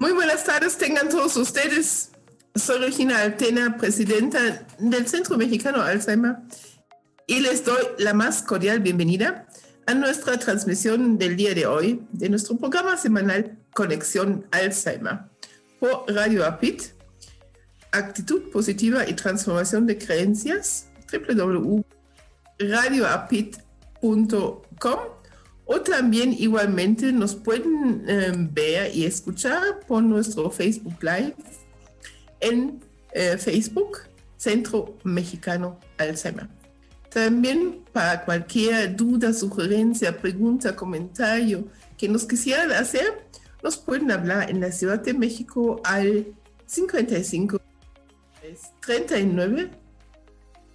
Muy buenas tardes, tengan todos ustedes. Soy Regina Altena, presidenta del Centro Mexicano Alzheimer, y les doy la más cordial bienvenida a nuestra transmisión del día de hoy de nuestro programa semanal Conexión Alzheimer por Radio APIT, Actitud Positiva y Transformación de Creencias, www.radioapit.com o también igualmente nos pueden eh, ver y escuchar por nuestro Facebook Live en eh, Facebook, Centro Mexicano Alzheimer. También para cualquier duda, sugerencia, pregunta, comentario que nos quisieran hacer, nos pueden hablar en la Ciudad de México al 55 39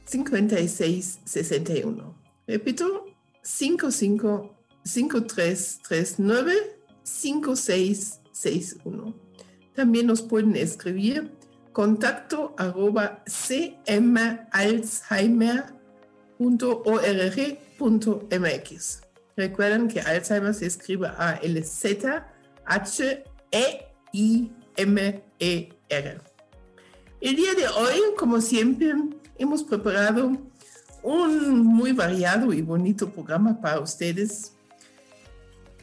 56 61. Repito, 55 5339 5661. También nos pueden escribir contacto arroba cmalzheimer.org.mx. Recuerden que Alzheimer se escribe A-L-Z-H-E-I-M-E-R. El día de hoy, como siempre, hemos preparado un muy variado y bonito programa para ustedes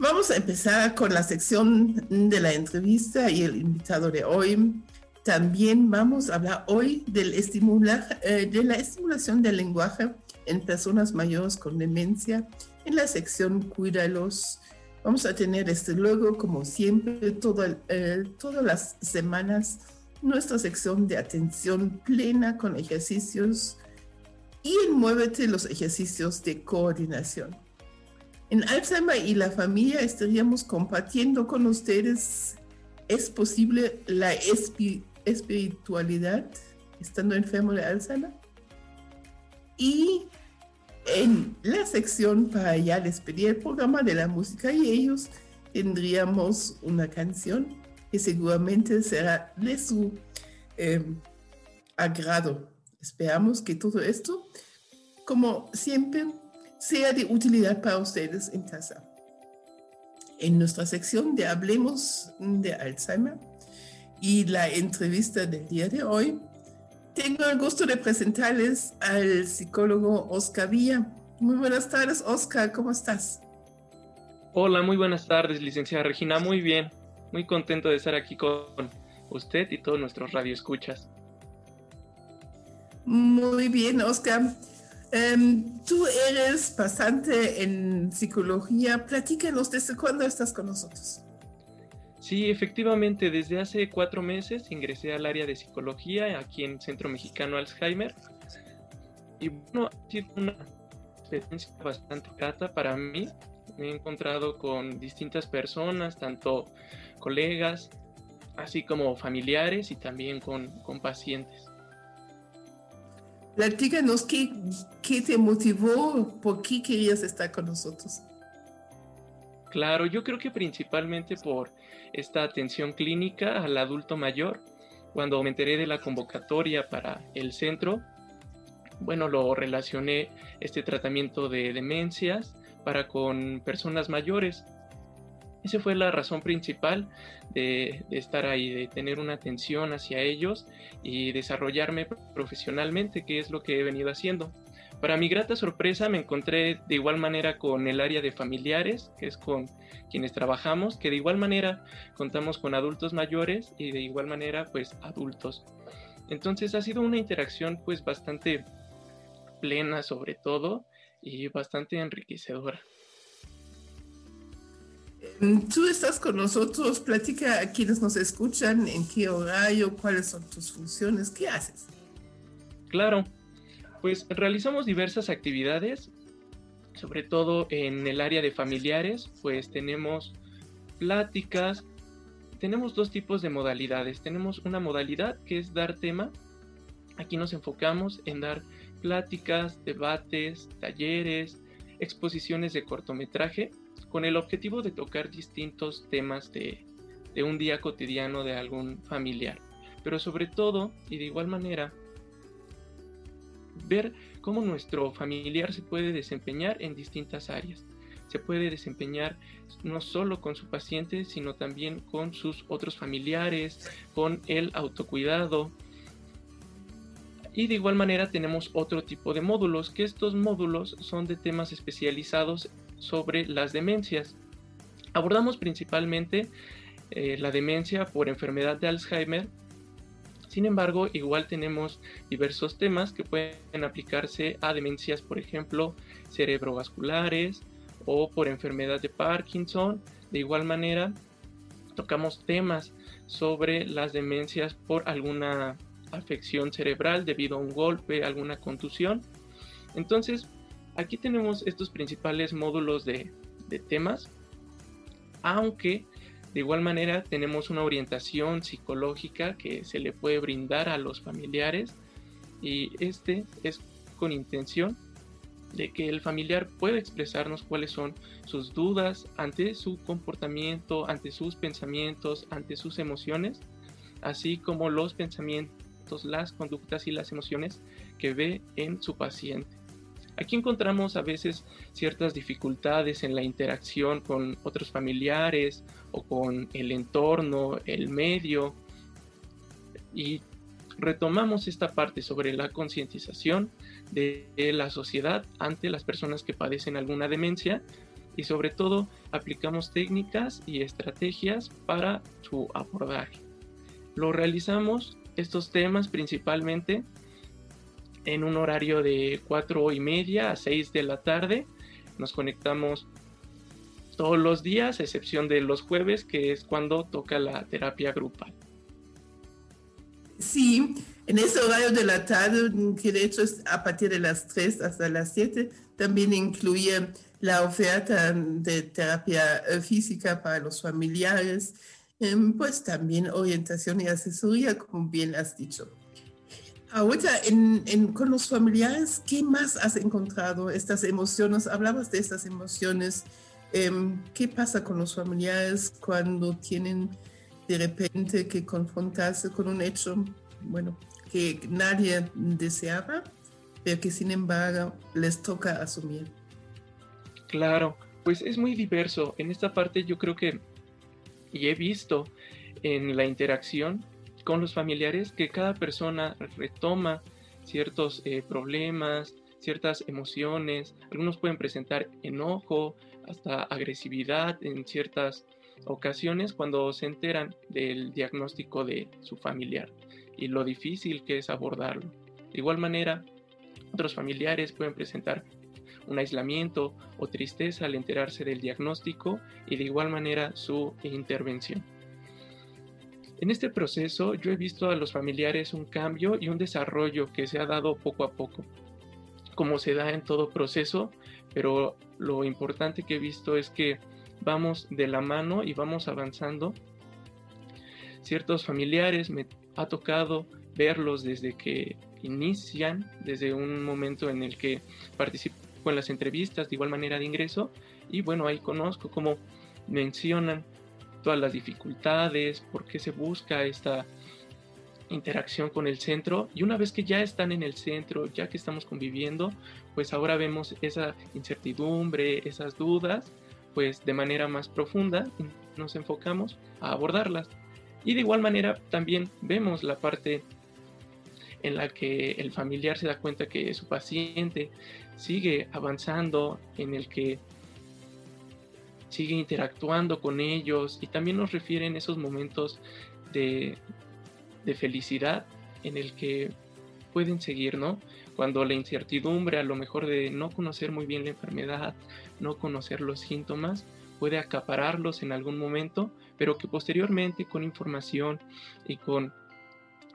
Vamos a empezar con la sección de la entrevista y el invitado de hoy. También vamos a hablar hoy del estimular, eh, de la estimulación del lenguaje en personas mayores con demencia en la sección Cuídalos. Vamos a tener este luego, como siempre, todo, eh, todas las semanas, nuestra sección de atención plena con ejercicios y en Muévete los ejercicios de coordinación. En Alzheimer y la familia estaríamos compartiendo con ustedes, ¿es posible la espiritualidad estando enfermo de Alzheimer? Y en la sección para ya despedir el programa de la música y ellos tendríamos una canción que seguramente será de su eh, agrado. Esperamos que todo esto, como siempre, sea de utilidad para ustedes en casa. En nuestra sección de Hablemos de Alzheimer y la entrevista del día de hoy, tengo el gusto de presentarles al psicólogo Oscar Villa. Muy buenas tardes, Oscar, ¿cómo estás? Hola, muy buenas tardes, licenciada Regina. Muy bien, muy contento de estar aquí con usted y todos nuestros radioescuchas. Muy bien, Oscar. Em, tú eres pasante en psicología. Platícanos desde cuándo estás con nosotros. Sí, efectivamente, desde hace cuatro meses ingresé al área de psicología aquí en Centro Mexicano Alzheimer. Y bueno, ha sido una experiencia bastante grata para mí. Me he encontrado con distintas personas, tanto colegas, así como familiares y también con, con pacientes. Platícanos qué, qué te motivó, por qué querías estar con nosotros. Claro, yo creo que principalmente por esta atención clínica al adulto mayor. Cuando me enteré de la convocatoria para el centro, bueno, lo relacioné este tratamiento de demencias para con personas mayores. Esa fue la razón principal de, estar ahí, de tener una atención hacia ellos y desarrollarme profesionalmente, que es lo que he venido haciendo. Para mi grata sorpresa me encontré de igual manera con el área de familiares, que es con quienes trabajamos, que de igual manera contamos con adultos mayores y de igual manera pues adultos. Entonces ha sido una interacción pues bastante plena sobre todo y bastante enriquecedora. Mm, tú estás con nosotros, platica a quienes nos escuchan, en qué horario, cuáles son tus funciones, qué haces. Claro, pues realizamos diversas actividades, sobre todo en el área de familiares, pues tenemos pláticas, tenemos dos tipos de modalidades. Tenemos una modalidad que es dar tema. Aquí nos enfocamos en dar pláticas, debates, talleres, exposiciones de cortometraje con el objetivo de tocar distintos temas de, un día cotidiano de algún familiar. Pero sobre todo, y de igual manera, ver cómo nuestro familiar se puede desempeñar en distintas áreas. se puede desempeñar no solo con su paciente, sino también con sus otros familiares, con el autocuidado. Y de igual manera tenemos otro tipo de módulos, que estos módulos son de temas especializados sobre las demencias. Abordamos principalmente eh, la demencia por enfermedad de Alzheimer. Sin embargo, igual tenemos diversos temas que pueden aplicarse a demencias, por ejemplo, cerebrovasculares o por enfermedad de Parkinson. De igual manera, tocamos temas sobre las demencias por alguna afección cerebral debido a un golpe, alguna contusión. Entonces, aquí tenemos estos principales módulos de, temas, aunque de igual manera, tenemos una orientación psicológica que se le puede brindar a los familiares y este es con intención de que el familiar pueda expresarnos cuáles son sus dudas ante su comportamiento, ante sus pensamientos, ante sus emociones, así como los pensamientos, las conductas y las emociones que ve en su paciente. Aquí encontramos a veces ciertas dificultades en la interacción con otros familiares o con el entorno, el medio, y retomamos esta parte sobre la concientización de la sociedad ante las personas que padecen alguna demencia y sobre todo aplicamos técnicas y estrategias para su abordaje. Lo realizamos estos temas principalmente en un horario de 4 y media a 6 de la tarde. Nos conectamos todos los días, excepción de los jueves, que es cuando toca la terapia grupal. Sí, en ese horario de la tarde, que de hecho es a partir de las 3 hasta las 7, también incluye la oferta de terapia eh, física para los familiares, em, pues también orientación y asesoría, como bien has dicho. Ahorita, en, con los familiares, ¿qué más has encontrado? Estas emociones, hablabas de estas emociones. Em, ¿Qué pasa con los familiares cuando tienen de repente que confrontarse con un hecho, bueno, que nadie deseaba, pero que sin embargo les toca asumir? Claro, pues es muy diverso. En esta parte yo creo que, y he visto en la interacción, con los familiares que cada persona retoma ciertos eh, problemas, ciertas emociones, algunos pueden presentar enojo, hasta agresividad en ciertas ocasiones cuando se enteran del diagnóstico de su familiar y lo difícil que es abordarlo. De igual manera, otros familiares pueden presentar un aislamiento o tristeza al enterarse del diagnóstico y de igual manera su intervención. En este proceso yo he visto a los familiares un cambio y un desarrollo que se ha dado poco a poco, como se da en todo proceso, pero lo importante que he visto es que vamos de la mano y vamos avanzando. Ciertos familiares me ha tocado verlos desde que inician, desde un momento en el que participo en las entrevistas de igual manera de ingreso y bueno, ahí conozco cómo mencionan todas las dificultades, por qué se busca esta interacción con el centro y una vez que ya están en el centro, ya que estamos conviviendo, pues ahora vemos esa incertidumbre, esas dudas, pues de manera más profunda nos enfocamos a abordarlas. Y de igual manera también vemos la parte en la que el familiar se da cuenta que su paciente sigue avanzando, en el que sigue interactuando con ellos y también nos refieren esos momentos de, felicidad en el que pueden seguir, ¿no? Cuando la incertidumbre, a lo mejor de no conocer muy bien la enfermedad, no conocer los síntomas, puede acapararlos en algún momento, pero que posteriormente con información y con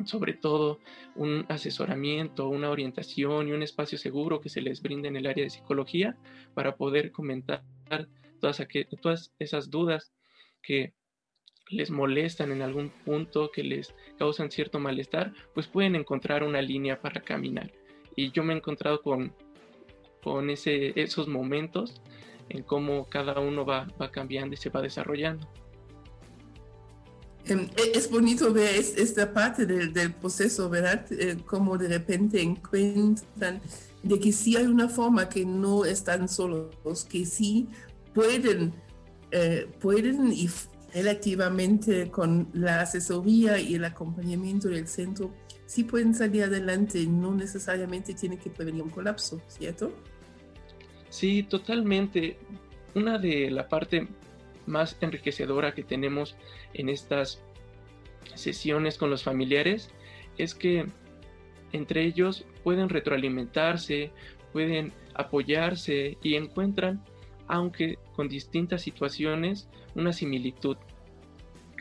sobre todo un asesoramiento, una orientación y un espacio seguro que se les brinde en el área de psicología para poder comentar todas, esas dudas que les molestan en algún punto, que les causan cierto malestar, pues pueden encontrar una línea para caminar. Y yo me he encontrado con, con ese, esos momentos en cómo cada uno va, va cambiando y se va desarrollando. Em, e, es bonito ver esta parte del, proceso, ¿verdad? Eh, como de repente encuentran de que sí hay una forma, que no están solos, que sí pueden, eh, pueden y relativamente con la asesoría y el acompañamiento del centro, sí pueden salir adelante, no necesariamente tiene que prevenir un colapso, ¿cierto? Sí, totalmente. Una de la parte más enriquecedora que tenemos en estas sesiones con los familiares es que entre ellos pueden retroalimentarse, pueden apoyarse y encuentran, aunque con distintas situaciones, una similitud,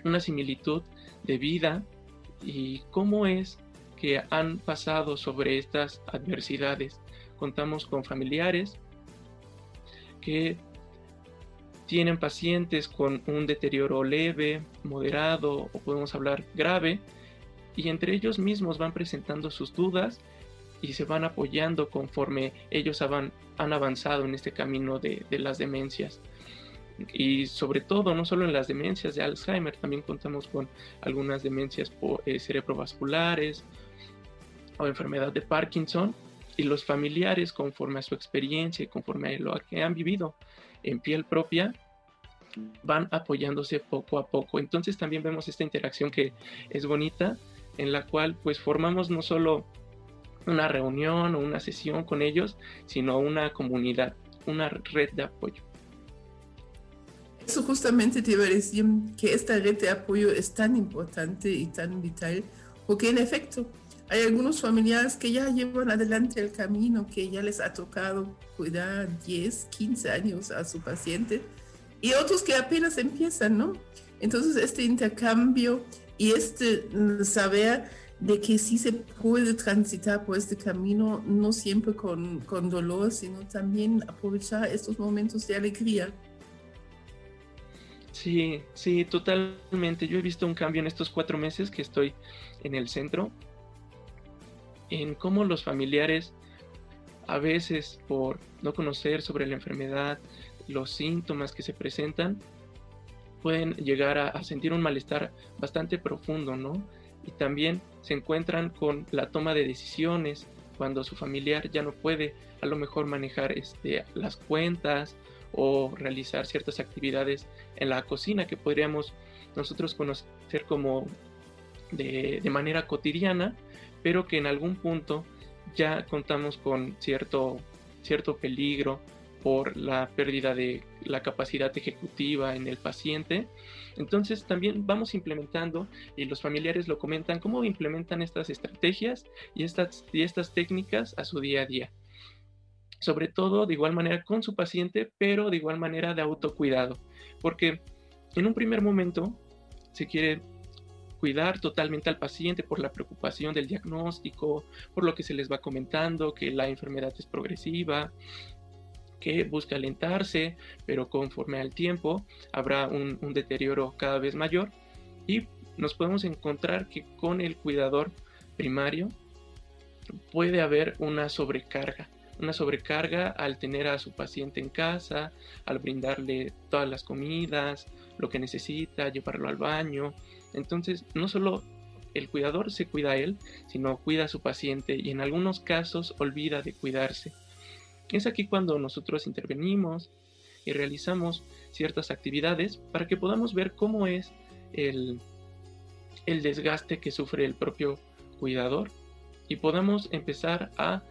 una similitud de vida y cómo es que han pasado sobre estas adversidades. Contamos con familiares que tienen pacientes con un deterioro leve, moderado o podemos hablar grave y entre ellos mismos van presentando sus dudas y se van apoyando conforme ellos han, avanzado en este camino de, las demencias. Y sobre todo, no solo en las demencias de Alzheimer, también contamos con algunas demencias eh, cerebrovasculares o enfermedad de Parkinson y los familiares conforme a su experiencia y conforme a lo que han vivido en piel propia van apoyándose poco a poco. Entonces también vemos esta interacción que es bonita en la cual pues formamos no solo una reunión o una sesión con ellos, sino una comunidad, una red de apoyo. Eso justamente te iba a decir que esta red de apoyo es tan importante y tan vital, porque en efecto hay algunos familiares que ya llevan adelante el camino, que ya les ha tocado cuidar 10, 15 años a su paciente, y otros que apenas empiezan, ¿no? Entonces este intercambio y este saber de que sí se puede transitar por este camino, no siempre con, con dolor, sino también aprovechar estos momentos de alegría. Sí, sí, totalmente. Yo he visto un cambio en estos cuatro meses que estoy en el centro, en cómo los familiares, a veces por no conocer sobre la enfermedad, los síntomas que se presentan, pueden llegar a, sentir un malestar bastante profundo, ¿no? Y también se encuentran con la toma de decisiones cuando su familiar ya no puede a lo mejor manejar este, las cuentas o realizar ciertas actividades en la cocina que podríamos nosotros conocer como de, de manera cotidiana, pero que en algún punto ya contamos con cierto, cierto peligro por la pérdida de la capacidad ejecutiva en el paciente. Entonces también vamos implementando, y los familiares lo comentan, cómo implementan estas estrategias y estas, y estas técnicas a su día a día. Sobre todo de igual manera con su paciente, pero de igual manera de autocuidado. Porque en un primer momento se quiere cuidar totalmente al paciente por la preocupación del diagnóstico, por lo que se les va comentando, que la enfermedad es progresiva, que busca alentarse, pero conforme al tiempo habrá un, deterioro cada vez mayor y nos podemos encontrar que con el cuidador primario puede haber una sobrecarga, una sobrecarga al tener a su paciente en casa, al brindarle todas las comidas, lo que necesita, llevarlo al baño. Entonces, no solo el cuidador se cuida a él, sino cuida a su paciente y en algunos casos olvida de cuidarse. Es aquí cuando nosotros intervenimos y realizamos ciertas actividades para que podamos ver cómo es el, desgaste que sufre el propio cuidador y podamos empezar a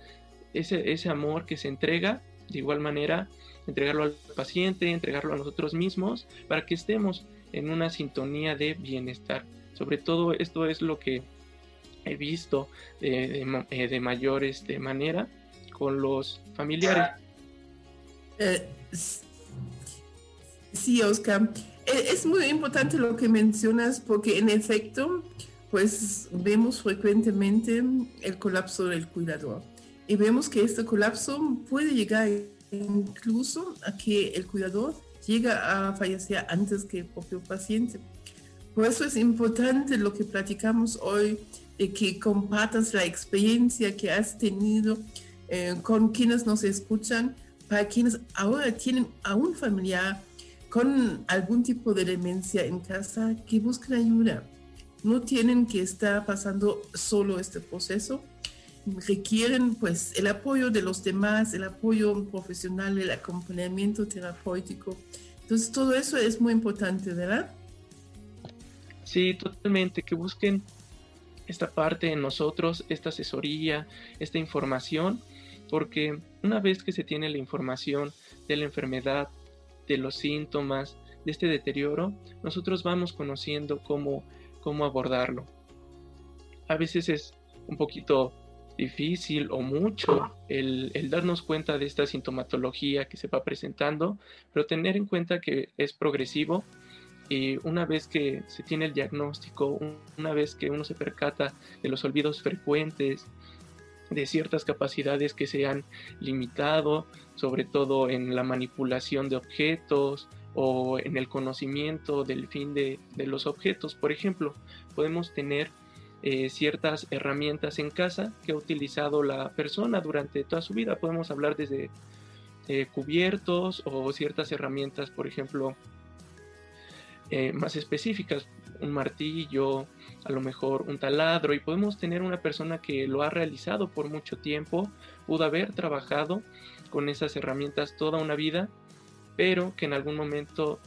ese, ese amor que se entrega, de igual manera, entregarlo al paciente, entregarlo a nosotros mismos, para que estemos en una sintonía de bienestar. Sobre todo esto es lo que he visto de, de, de mayores de manera con los familiares. Eh, sí, Oscar. E, es muy importante lo que mencionas porque en efecto, pues vemos frecuentemente el colapso del cuidador y vemos que este colapso puede llegar incluso a que el cuidador llega a fallecer antes que el propio paciente. Por eso es importante lo que platicamos hoy, de que compartas la experiencia que has tenido eh, con quienes nos escuchan, para quienes ahora tienen a un familiar con algún tipo de demencia en casa, que busquen ayuda. No tienen que estar pasando solo este proceso. Requieren pues el apoyo de los demás, el apoyo profesional, el acompañamiento terapéutico. Entonces todo eso es muy importante, ¿verdad? Sí, totalmente, que busquen esta parte en nosotros, esta asesoría, esta información, porque una vez que se tiene la información de la enfermedad, de los síntomas, de este deterioro, nosotros vamos conociendo cómo, cómo abordarlo. A veces es un poquito difícil o mucho el, darnos cuenta de esta sintomatología que se va presentando, pero tener en cuenta que es progresivo y una vez que se tiene el diagnóstico, una vez que uno se percata de los olvidos frecuentes, de ciertas capacidades que se han limitado, sobre todo en la manipulación de objetos o en el conocimiento del fin de, de los objetos. Por ejemplo, podemos tener eh, ciertas herramientas en casa que ha utilizado la persona durante toda su vida. Podemos hablar desde eh, cubiertos o ciertas herramientas, por ejemplo, eh, más específicas, un martillo, a lo mejor un taladro, y podemos tener una persona que lo ha realizado por mucho tiempo, pudo haber trabajado con esas herramientas toda una vida, pero que en algún momento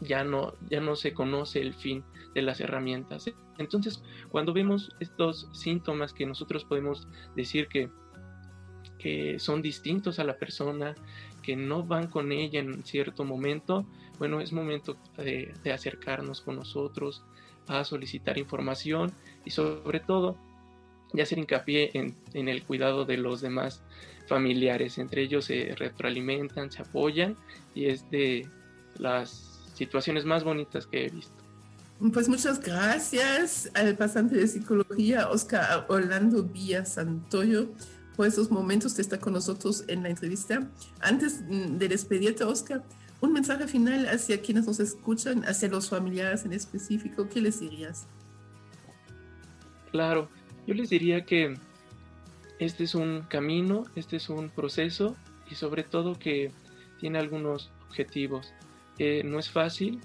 ya no, ya no se conoce el fin de las herramientas. Entonces, cuando vemos estos síntomas que nosotros podemos decir que, que son distintos a la persona, que no van con ella en cierto momento, bueno, es momento de, acercarnos con nosotros a solicitar información y sobre todo de hacer hincapié en, en, el cuidado de los demás familiares. Entre ellos se retroalimentan, se apoyan y es de las situaciones más bonitas que he visto. Pues muchas gracias al pasante de psicología, Oscar Orlando Villa Santoyo, por esos momentos que está con nosotros en la entrevista. Antes de despedirte, Oscar, un mensaje final hacia quienes nos escuchan, hacia los familiares en específico, ¿qué les dirías? Claro, yo les diría que este es un camino, este es un proceso y sobre todo que tiene algunos objetivos. Eh, no es fácil,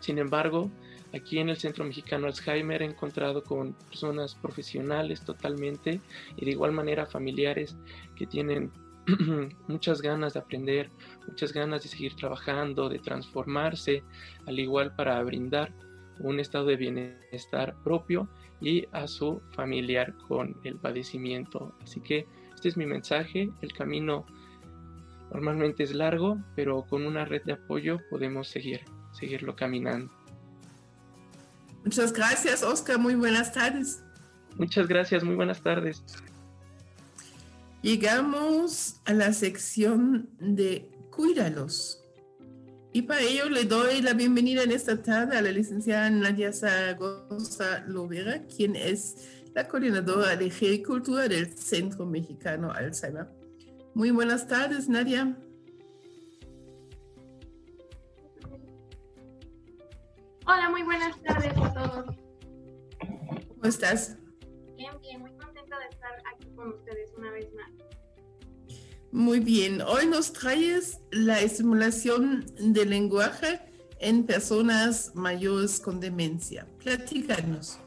sin embargo, aquí en el Centro Mexicano Alzheimer he encontrado con personas profesionales totalmente y de igual manera familiares que tienen muchas ganas de aprender, muchas ganas de seguir trabajando, de transformarse, al igual para brindar un estado de bienestar propio y a su familiar con el padecimiento. Así que este es mi mensaje, el camino normalmente es largo, pero con una red de apoyo podemos seguir seguirlo caminando. Muchas gracias, Oscar. Muy buenas tardes. Muchas gracias, muy buenas tardes. Llegamos a la sección de Cuídalos. Y para ello le doy la bienvenida en esta tarde a la licenciada Nadia Zaragoza Lovera, quien es la coordinadora de Gericultura del Centro Mexicano Alzheimer. Muy buenas tardes, Nadia. Hola, muy buenas tardes a todos. ¿Cómo estás? Bien, bien, muy contenta de estar aquí con ustedes una vez más. Muy bien, hoy nos traes la estimulación del lenguaje en personas mayores con demencia. Platícanos.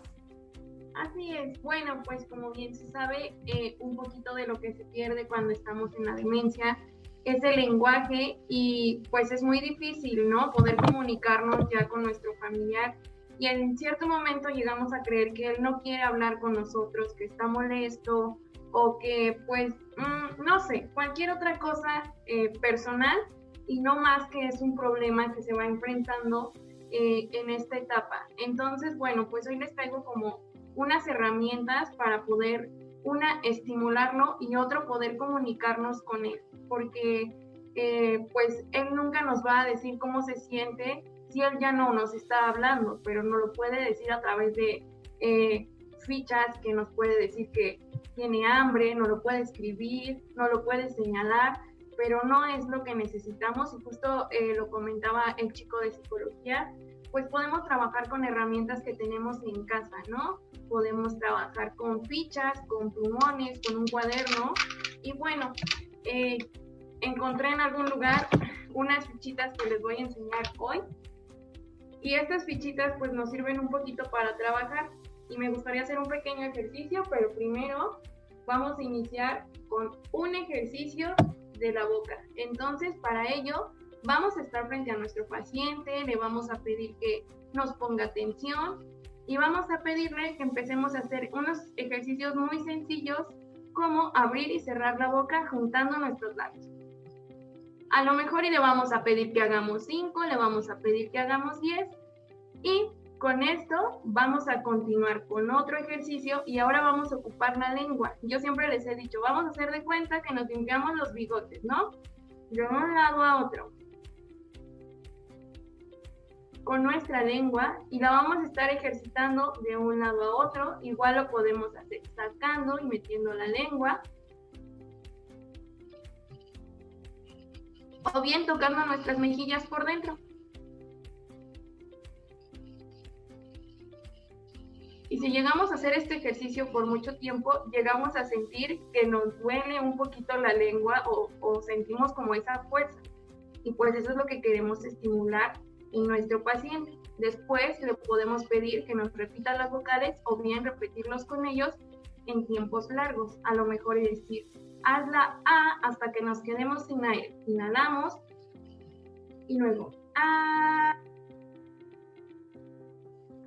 Así es, bueno, pues como bien se sabe, eh, un poquito de lo que se pierde cuando estamos en la demencia es el lenguaje y pues es muy difícil, ¿no? Poder comunicarnos ya con nuestro familiar y en cierto momento llegamos a creer que él no quiere hablar con nosotros, que está molesto o que pues, mm, no sé, cualquier otra cosa eh, personal y no más que es un problema que se va enfrentando eh, en esta etapa. Entonces, bueno, pues hoy les traigo como unas herramientas para poder, una, estimularlo y otro, poder comunicarnos con él porque eh, pues él nunca nos va a decir cómo se siente si él ya no nos está hablando, pero nos lo puede decir a través de eh, fichas que nos puede decir que tiene hambre, no lo puede escribir, no lo puede señalar, pero no es lo que necesitamos y justo eh, lo comentaba el chico de psicología, pues podemos trabajar con herramientas que tenemos en casa, ¿no? Podemos trabajar con fichas, con plumones, con un cuaderno y bueno, eh, encontré en algún lugar unas fichitas que les voy a enseñar hoy. Y estas fichitas pues nos sirven un poquito para trabajar. y me gustaría hacer un pequeño ejercicio, pero primero vamos a iniciar con un ejercicio de la boca. Entonces, para ello, vamos a estar frente a nuestro paciente, le vamos a pedir que nos ponga atención y vamos a pedirle que empecemos a hacer unos ejercicios muy sencillos como abrir y cerrar la boca juntando nuestros labios. A lo mejor y le vamos a pedir que hagamos 5, le vamos a pedir que hagamos 10 y con esto vamos a continuar con otro ejercicio y ahora vamos a ocupar la lengua. Yo siempre les he dicho, vamos a hacer de cuenta que nos limpiamos los bigotes, ¿no? De un lado a otro. Con nuestra lengua y la vamos a estar ejercitando de un lado a otro. Igual lo podemos hacer sacando y metiendo la lengua. O bien tocando nuestras mejillas por dentro. Y si llegamos a hacer este ejercicio por mucho tiempo, llegamos a sentir que nos duele un poquito la lengua o, sentimos como esa fuerza. Y pues eso es lo que queremos estimular en nuestro paciente. Después le podemos pedir que nos repita las vocales o bien repetirlos con ellos en tiempos largos. A lo mejor decir, haz la A hasta que nos quedemos sin aire. Inhalamos y luego A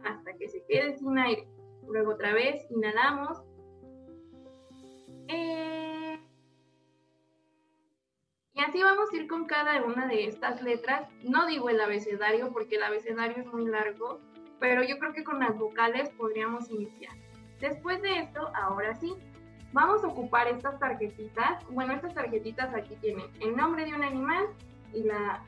hasta que se quede sin aire. Luego otra vez, inhalamos. Eh, y así vamos a ir con cada una de estas letras. No digo el abecedario porque el abecedario es muy largo, pero yo creo que con las vocales podríamos iniciar. Después de esto, ahora sí, vamos a ocupar estas tarjetitas. Bueno, estas tarjetitas aquí tienen el nombre de un animal y la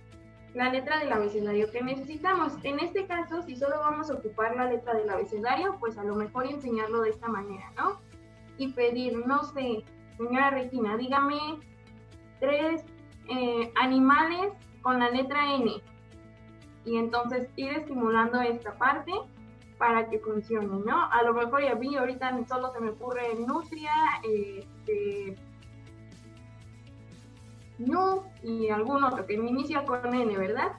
la letra del abecedario que necesitamos. En este caso, si solo vamos a ocupar la letra del abecedario, pues a lo mejor enseñarlo de esta manera, ¿no? Y pedir, no sé, señora Regina, dígame tres eh, animales con la letra N. Y entonces ir estimulando esta parte para que funcione, ¿no? A lo mejor y a mí ahorita solo se me ocurre nutria, este, ñu y algún otro que me inicia con N, ¿verdad?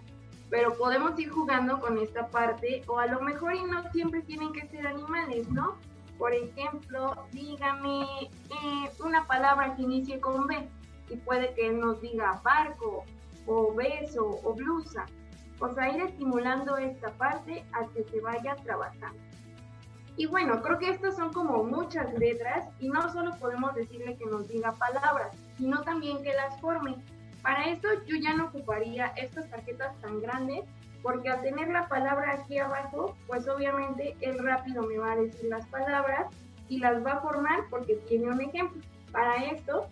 Pero podemos ir jugando con esta parte o a lo mejor y no siempre tienen que ser animales, ¿no? Por ejemplo, dígame eh, una palabra que inicie con B y puede que nos diga barco o beso o blusa. O sea, ir estimulando esta parte a que se vaya trabajando. Y bueno, creo que estas son como muchas letras y no solo podemos decirle que nos diga palabras, sino también que las forme. Para esto yo ya no ocuparía estas tarjetas tan grandes porque al tener la palabra aquí abajo, pues obviamente él rápido me va a decir las palabras y las va a formar porque tiene un ejemplo. Para esto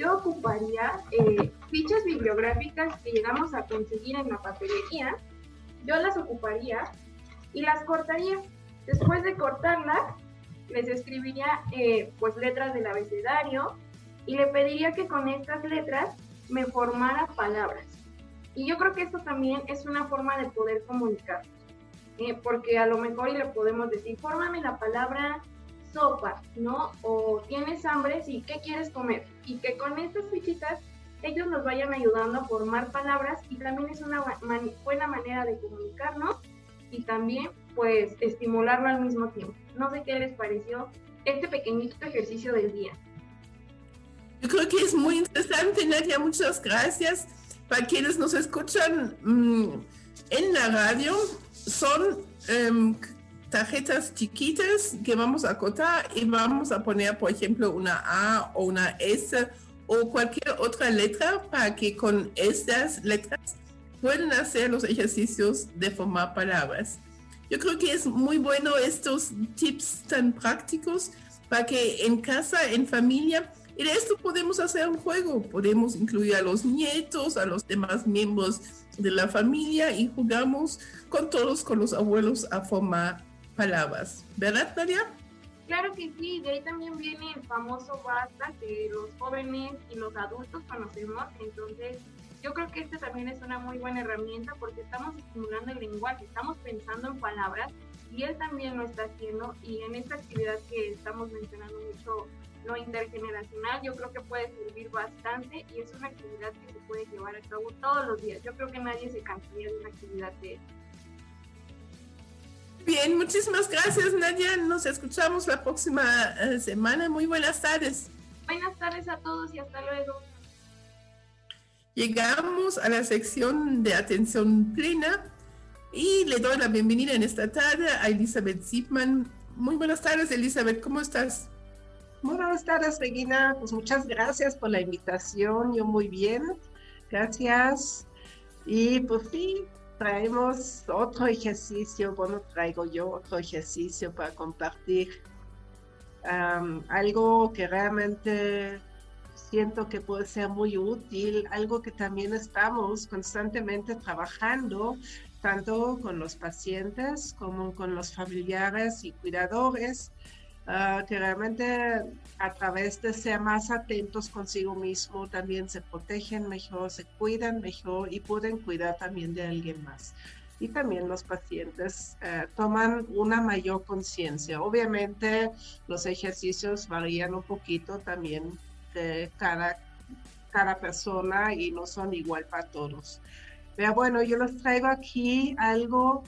yo ocuparía eh, fichas bibliográficas que llegamos a conseguir en la papelería, yo las ocuparía y las cortaría Después de cortarlas, les escribiría eh, pues letras del abecedario y le pediría que con estas letras me formara palabras. Y yo creo que esto también es una forma de poder comunicar, eh, porque a lo mejor y le podemos decir, fórmame la palabra sopa, ¿no? O tienes hambre, sí, ¿qué quieres comer? Y que con estas fichitas ellos nos vayan ayudando a formar palabras y también es una buena manera de comunicarnos y también pues estimularlo al mismo tiempo. No sé qué les pareció este pequeñito ejercicio del día. Yo creo que es muy interesante, Nadia, muchas gracias. Para quienes nos escuchan mm, en la radio, son em, tarjetas chiquitas que vamos a cortar y vamos a poner, por ejemplo, una A o una S o cualquier otra letra para que con estas letras pueden hacer los ejercicios de formar palabras. Yo creo que es muy bueno estos tips tan prácticos para que en casa, en familia, y de esto podemos hacer un juego, podemos incluir a los nietos, a los demás miembros de la familia y jugamos con todos, con los abuelos a formar palabras. ¿Verdad, Nadia? Claro que sí, de ahí también viene el famoso basta que los jóvenes y los adultos conocemos, entonces yo creo que este también es una muy buena herramienta porque estamos estimulando el lenguaje, estamos pensando en palabras y él también lo está haciendo y en esta actividad que estamos mencionando mucho lo intergeneracional, yo creo que puede servir bastante y es una actividad que se puede llevar a cabo todos los días. Yo creo que nadie se cansaría de una actividad de Bien, muchísimas gracias Nadia. Nos escuchamos la próxima eh, semana. Muy buenas tardes. Buenas tardes a todos y hasta luego. Llegamos a la sección de atención plena y le doy la bienvenida en esta tarde a Elizabeth Zipman. Muy buenas tardes, Elizabeth, ¿cómo estás? Muy buenas tardes, Regina. Pues muchas gracias por la invitación. Yo muy bien. Gracias. Y pues sí, traemos otro ejercicio. Bueno, traigo yo otro ejercicio para compartir. algo que realmente siento que puede ser muy útil, algo que también estamos constantemente trabajando, tanto con los pacientes como con los familiares y cuidadores, ah, que realmente a través de ser más atentos consigo mismo también se protegen mejor, se cuidan mejor y pueden cuidar también de alguien más. Y también los pacientes eh, toman una mayor conciencia. Obviamente los ejercicios varían un poquito también de cada, cada persona y no son igual para todos. Pero bueno, yo les traigo aquí algo,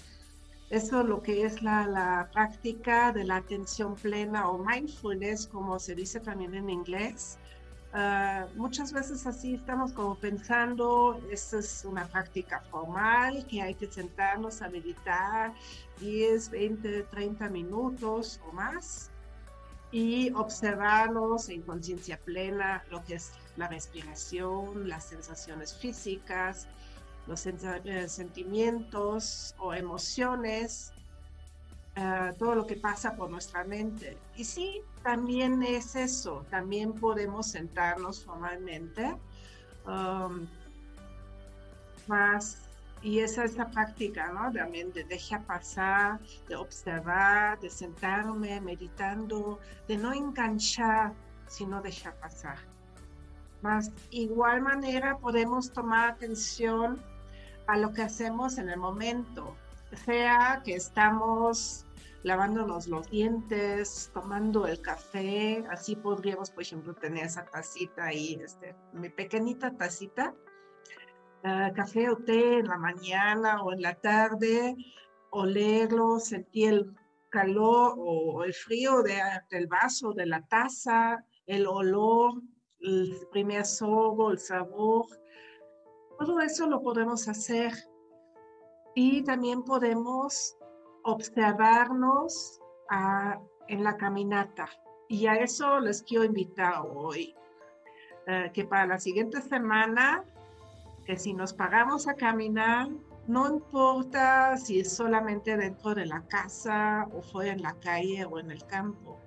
eso es lo que es la, la práctica de la atención plena o mindfulness, como se dice también en inglés. Ah, muchas veces así estamos como pensando, esta es una práctica formal, que hay que sentarnos a meditar 10, 20, 30 minutos o más y observarnos en conciencia plena lo que es la respiración, las sensaciones físicas, los eh, sentimientos o emociones, eh, todo lo que pasa por nuestra mente. Y sí, también es eso, también podemos sentarnos formalmente, um, más y esa es la práctica, ¿no? También de dejar pasar, de observar, de sentarme meditando, de no enganchar, sino dejar pasar. Más igual manera podemos tomar atención a lo que hacemos en el momento, sea que estamos lavándonos los dientes, tomando el café, así podríamos, por ejemplo, tener esa tacita ahí, este, mi pequeñita tacita, Ah, café o té en la mañana o en la tarde, olerlo, sentir el calor o el frío del vaso, de la taza, el olor, el primer sorbo, el sabor. Todo eso lo podemos hacer. Y también podemos observarnos ah, en la caminata. Y a eso les quiero invitar hoy. Ah, que para la siguiente semana que si nos pagamos a caminar, no importa si es solamente dentro de la casa o fuera en la calle o en el campo.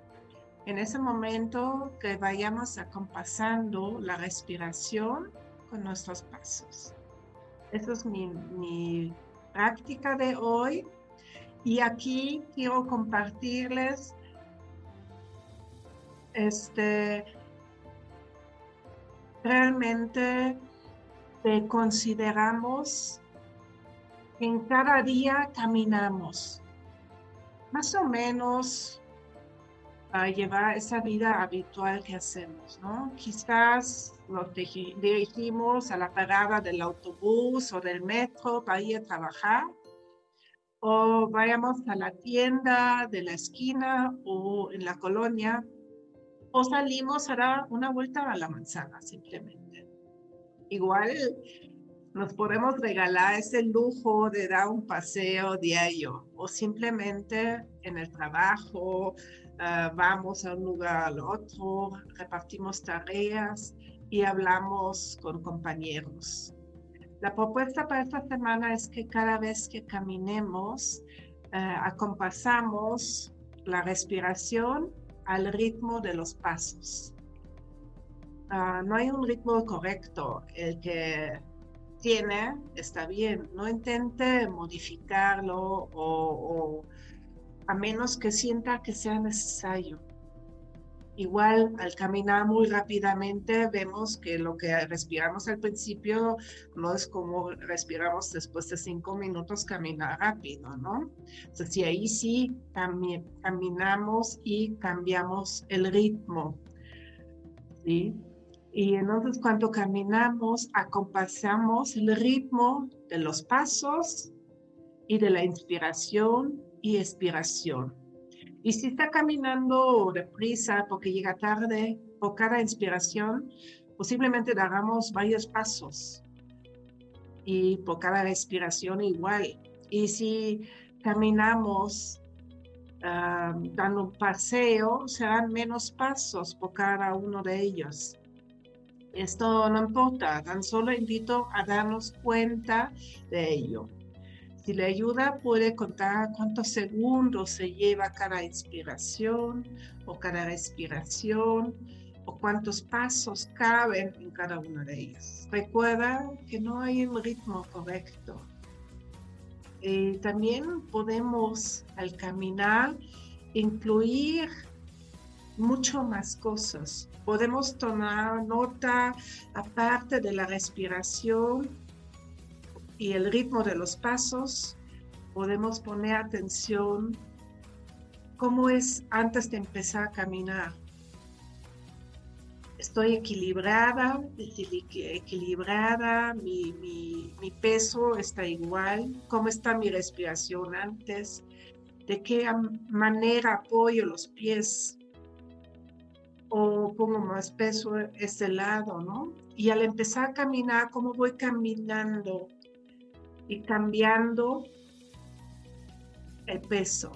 En ese momento que vayamos acompasando la respiración con nuestros pasos. Esa es mi, práctica de hoy. Y aquí quiero compartirles este, realmente consideramos en cada día caminamos, más o menos a llevar esa vida habitual que hacemos, ¿no? Quizás nos dirigimos a la parada del autobús o del metro para ir a trabajar, o vayamos a la tienda de la esquina o en la colonia, o salimos a dar una vuelta a la manzana simplemente igual nos podemos regalar ese lujo de dar un paseo diario o simplemente en el trabajo ah, vamos a un lugar al otro, repartimos tareas y hablamos con compañeros. La propuesta para esta semana es que cada vez que caminemos, uh, acompasamos la respiración al ritmo de los pasos. Ah, no hay un ritmo correcto. El que tiene está bien. No intente modificarlo o, a menos que sienta que sea necesario. Igual al caminar muy rápidamente vemos que lo que respiramos al principio no es como respiramos después de cinco minutos caminar rápido, ¿no? Entonces, si ahí sí también caminamos y cambiamos el ritmo, ¿sí? Y entonces cuando caminamos, acompasamos el ritmo de los pasos y de la inspiración y expiración. Y si está caminando deprisa porque llega tarde, por cada inspiración, posiblemente hagamos varios pasos. Y por cada respiración igual. Y si caminamos dando un paseo, serán menos pasos por cada uno de ellos. Esto no importa, tan solo invito a darnos cuenta de ello. Si le ayuda, puede contar cuántos segundos se lleva cada inspiración o cada respiración o cuántos pasos caben en cada una de ellas. Recuerda que no hay un ritmo correcto. Eh, también podemos al caminar incluir mucho más cosas. Podemos tomar nota aparte de la respiración y el ritmo de los pasos. Podemos poner atención cómo es antes de empezar a caminar estoy equilibrada, equilibrada, mi, mi, peso está igual, cómo está mi respiración antes, de qué manera apoyo los pies o pongo más peso este lado, ¿no? Y al empezar a caminar, cómo voy caminando y cambiando el peso.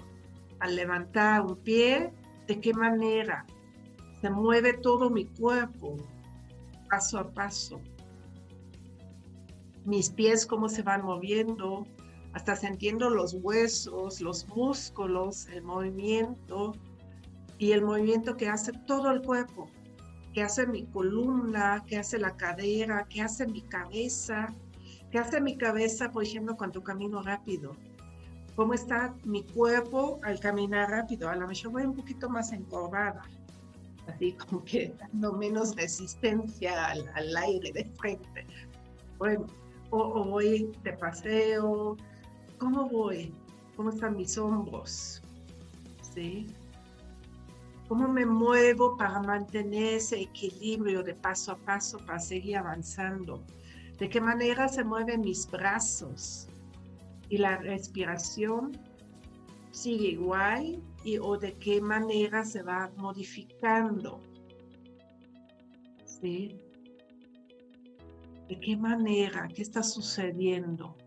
Al levantar un pie, ¿de qué manera? Se mueve todo mi cuerpo, paso a paso. Mis pies cómo se van moviendo, hasta sintiendo los huesos, los músculos, el movimiento y el movimiento que hace todo el cuerpo, que hace mi columna, que hace la cadera, que hace mi cabeza, que hace mi cabeza, por ejemplo, cuando camino rápido. ¿Cómo está mi cuerpo al caminar rápido? A lo mejor voy un poquito más encorvada así como que dando menos resistencia al, aire de frente. Bueno, o, voy de paseo, ¿cómo voy? ¿Cómo están mis hombros? ¿Cómo me muevo para mantener ese equilibrio de paso a paso para seguir avanzando? ¿De qué manera se mueven mis brazos? Y la respiración sigue igual y o de qué manera se va modificando. ¿Sí? ¿De qué manera? ¿Qué está sucediendo?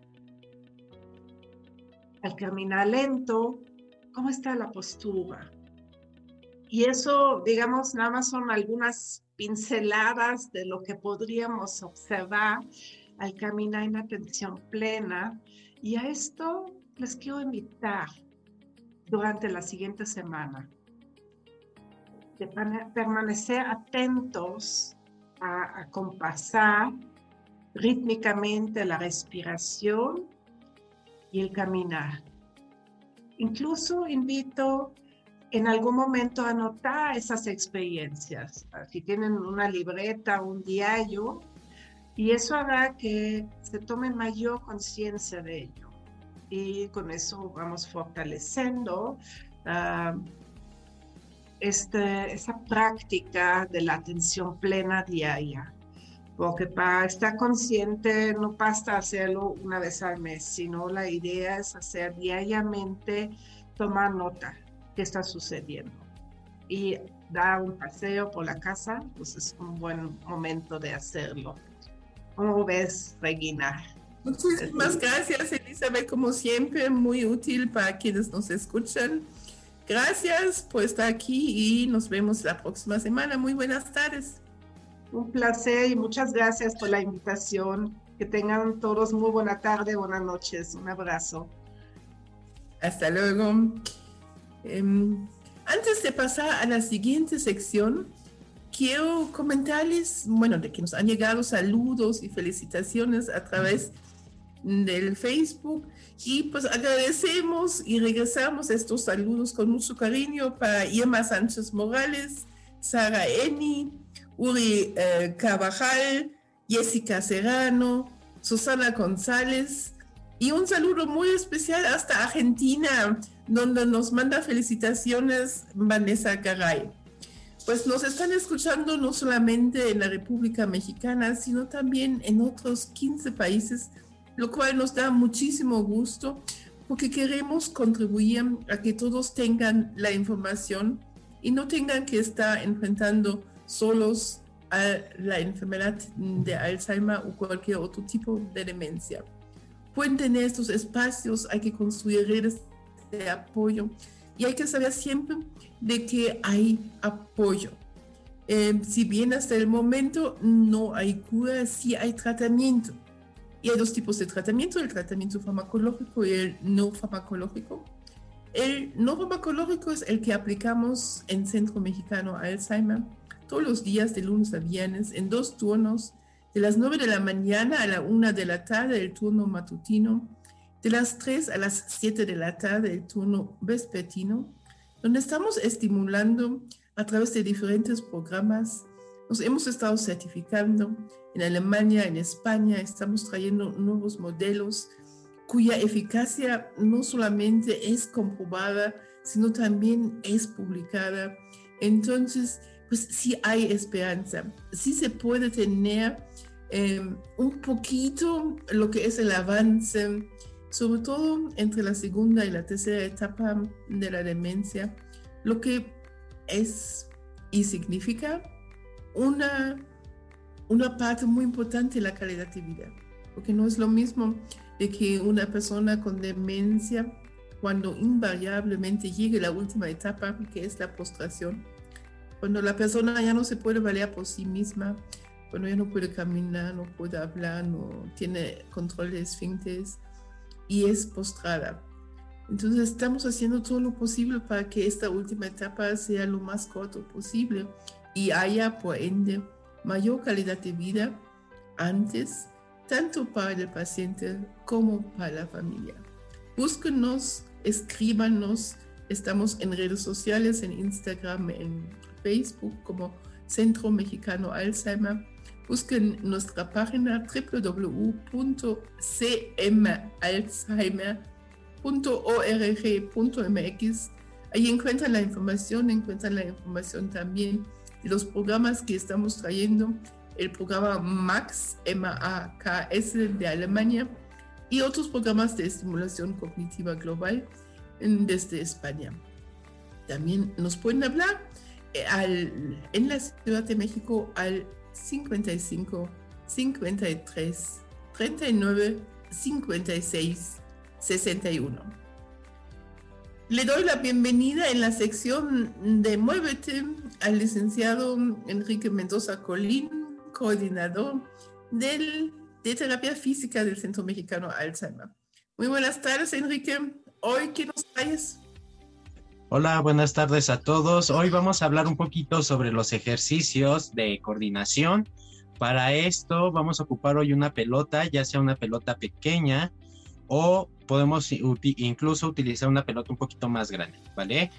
Al caminar lento, ¿cómo está la postura? Y eso, digamos, nada más son algunas pinceladas de lo que podríamos observar al caminar en atención plena. Y a esto les quiero invitar durante la siguiente semana. De permanecer atentos a, a compasar rítmicamente la respiración y el caminar. Incluso invito en algún momento anotar esas experiencias. Si tienen una libreta, un diario, y eso hará que se tomen mayor conciencia de ello y con eso vamos fortaleciendo uh, esa práctica de la atención plena diaria. Porque para estar consciente no basta hacerlo una vez al mes, sino la idea es hacer diariamente, tomar nota qué está sucediendo. Y dar un paseo por la casa, pues es un buen momento de hacerlo. ¿Cómo ves, Regina? Muchísimas gracias, Elizabeth, como siempre, muy útil para quienes nos escuchan. Gracias por estar aquí y nos vemos la próxima semana. Muy buenas tardes. Un placer y muchas gracias por la invitación. Que tengan todos muy buena tarde, buenas noches. Un abrazo. Hasta luego. Em, antes de pasar a la siguiente sección, quiero comentarles, bueno, de que nos han llegado saludos y felicitaciones a través de del Facebook. Y pues agradecemos y regresamos estos saludos con mucho cariño para Irma Sánchez Morales, Sara Eni, Uri eh, Cabajal, Jessica Serrano, Susana González. Y un saludo muy especial hasta Argentina, donde nos manda felicitaciones Vanessa Garay. Pues nos están escuchando no solamente en la República Mexicana, sino también en otros 15 países lo cual nos da muchísimo gusto porque queremos contribuir a que todos tengan la información y no tengan que estar enfrentando solos a la enfermedad de Alzheimer o cualquier otro tipo de demencia. Pueden tener estos espacios, hay que construir redes de apoyo y hay que saber siempre de que hay apoyo. Eh, si bien hasta el momento no hay cura, sí hay tratamiento. Y hay dos tipos de tratamiento, el tratamiento farmacológico y el no farmacológico. El no farmacológico es el que aplicamos en Centro Mexicano Alzheimer todos los días de lunes a viernes en dos turnos, de las 9 de la mañana a la 1 de la tarde el turno matutino, de las 3 a las 7 de la tarde el turno vespertino, donde estamos estimulando a través de diferentes programas. Nos hemos estado certificando en Alemania, en España, estamos trayendo nuevos modelos cuya eficacia no solamente es comprobada, sino también es publicada. Entonces, pues sí hay esperanza, sí se puede tener em, un poquito lo que es el avance, sobre todo entre la segunda y la tercera etapa de la demencia, lo que es y significa una una parte muy importante de la calidad de vida, porque no es lo mismo de que una persona con demencia, cuando invariablemente llegue la última etapa, que es la postración, cuando la persona ya no se puede valer por sí misma, cuando ya no puede caminar, no puede hablar, no tiene control de esfínteres y es postrada. Entonces estamos haciendo todo lo posible para que esta última etapa sea lo más corto posible y haya, por ende, mayor calidad de vida antes, tanto para el paciente como para la familia. Búsquenos, escríbanos, estamos en redes sociales, en Instagram, en Facebook como Centro Mexicano Alzheimer. Busquen nuestra página www.cmalzheimer.org.mx. Ahí encuentran la información, encuentran la información también los programas que estamos trayendo, el programa MAX, M-A-K-S de Alemania, y otros programas de estimulación cognitiva global desde España. También nos pueden hablar eh, en la Ciudad de México al 55 53 39 56 61. Le doy la bienvenida en la sección de Muévete al licenciado Enrique Mendoza Colín, coordinador del, de terapia física del Centro Mexicano Alzheimer. Muy buenas tardes, Enrique. Hoy, ¿qué nos traes? Hola, buenas tardes a todos. Hoy vamos a hablar un poquito sobre los ejercicios de coordinación. Para esto vamos a ocupar hoy una pelota, ya sea una pelota pequeña o podemos incluso utilizar una pelota un poquito más grande, ¿vale?